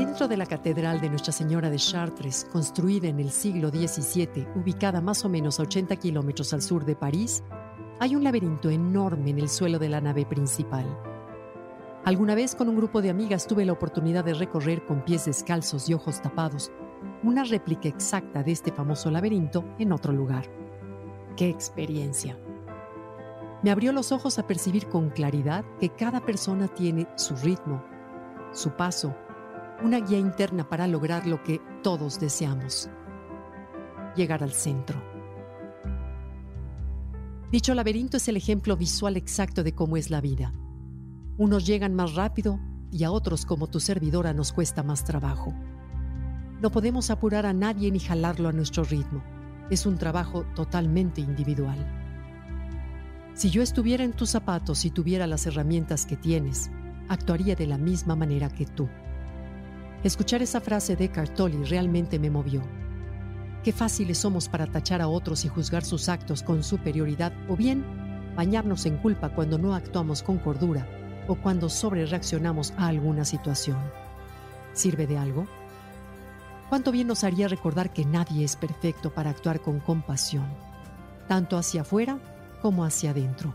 Dentro de la Catedral de Nuestra Señora de Chartres, construida en el siglo XVII, ubicada más o menos a 80 kilómetros al sur de París, hay un laberinto enorme en el suelo de la nave principal. Alguna vez con un grupo de amigas tuve la oportunidad de recorrer con pies descalzos y ojos tapados una réplica exacta de este famoso laberinto en otro lugar. ¡Qué experiencia! Me abrió los ojos a percibir con claridad que cada persona tiene su ritmo, su paso, una guía interna para lograr lo que todos deseamos, llegar al centro. Dicho laberinto es el ejemplo visual exacto de cómo es la vida. Unos llegan más rápido y a otros como tu servidora nos cuesta más trabajo. No podemos apurar a nadie ni jalarlo a nuestro ritmo. Es un trabajo totalmente individual. Si yo estuviera en tus zapatos y tuviera las herramientas que tienes, actuaría de la misma manera que tú. Escuchar esa frase de Cartoli realmente me movió. Qué fáciles somos para tachar a otros y juzgar sus actos con superioridad o bien bañarnos en culpa cuando no actuamos con cordura o cuando sobrereaccionamos a alguna situación. ¿Sirve de algo? ¿Cuánto bien nos haría recordar que nadie es perfecto para actuar con compasión, tanto hacia afuera como hacia adentro?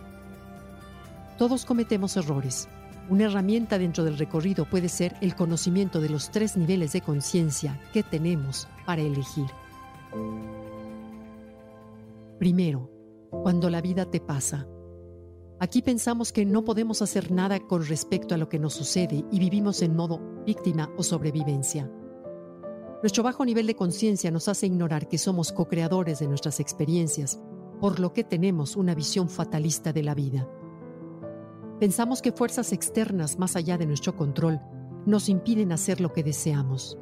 Todos cometemos errores una herramienta dentro del recorrido puede ser el conocimiento de los tres niveles de conciencia que tenemos para elegir. Primero, cuando la vida te pasa. Aquí pensamos que no podemos hacer nada con respecto a lo que nos sucede y vivimos en modo víctima o sobrevivencia. Nuestro bajo nivel de conciencia nos hace ignorar que somos co-creadores de nuestras experiencias, por lo que tenemos una visión fatalista de la vida. Pensamos que fuerzas externas más allá de nuestro control nos impiden hacer lo que deseamos.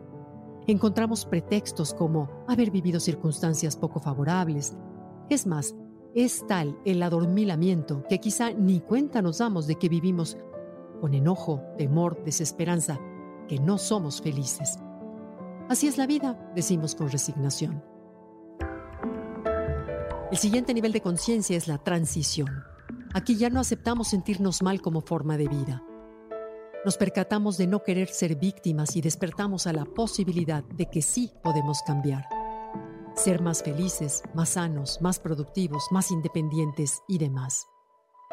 Encontramos pretextos como haber vivido circunstancias poco favorables. Es más, es tal el adormilamiento que quizá ni cuenta nos damos de que vivimos con enojo, temor, desesperanza, que no somos felices. Así es la vida, decimos con resignación. El siguiente nivel de conciencia es la transición. Aquí ya no aceptamos sentirnos mal como forma de vida. Nos percatamos de no querer ser víctimas y despertamos a la posibilidad de que sí podemos cambiar. Ser más felices, más sanos, más productivos, más independientes y demás.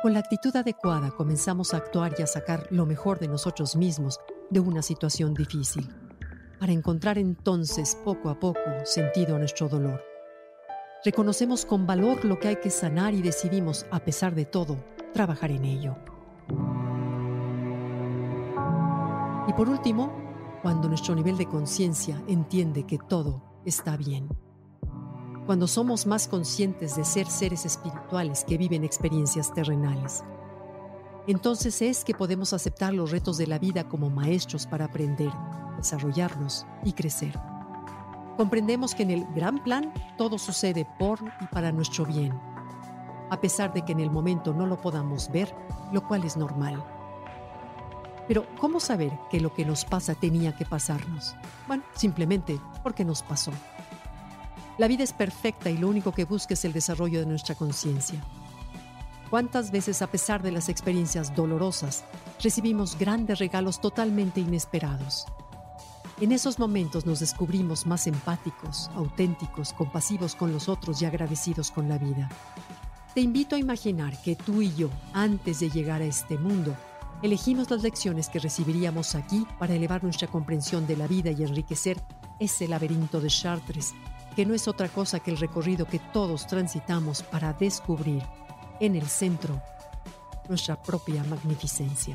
Con la actitud adecuada comenzamos a actuar y a sacar lo mejor de nosotros mismos de una situación difícil, para encontrar entonces poco a poco sentido a nuestro dolor. Reconocemos con valor lo que hay que sanar y decidimos, a pesar de todo, trabajar en ello. Y por último, cuando nuestro nivel de conciencia entiende que todo está bien. Cuando somos más conscientes de ser seres espirituales que viven experiencias terrenales. Entonces es que podemos aceptar los retos de la vida como maestros para aprender, desarrollarnos y crecer comprendemos que en el gran plan todo sucede por y para nuestro bien, a pesar de que en el momento no lo podamos ver, lo cual es normal. Pero, ¿cómo saber que lo que nos pasa tenía que pasarnos? Bueno, simplemente porque nos pasó. La vida es perfecta y lo único que busca es el desarrollo de nuestra conciencia. ¿Cuántas veces, a pesar de las experiencias dolorosas, recibimos grandes regalos totalmente inesperados? En esos momentos nos descubrimos más empáticos, auténticos, compasivos con los otros y agradecidos con la vida. Te invito a imaginar que tú y yo, antes de llegar a este mundo, elegimos las lecciones que recibiríamos aquí para elevar nuestra comprensión de la vida y enriquecer ese laberinto de Chartres, que no es otra cosa que el recorrido que todos transitamos para descubrir en el centro nuestra propia magnificencia.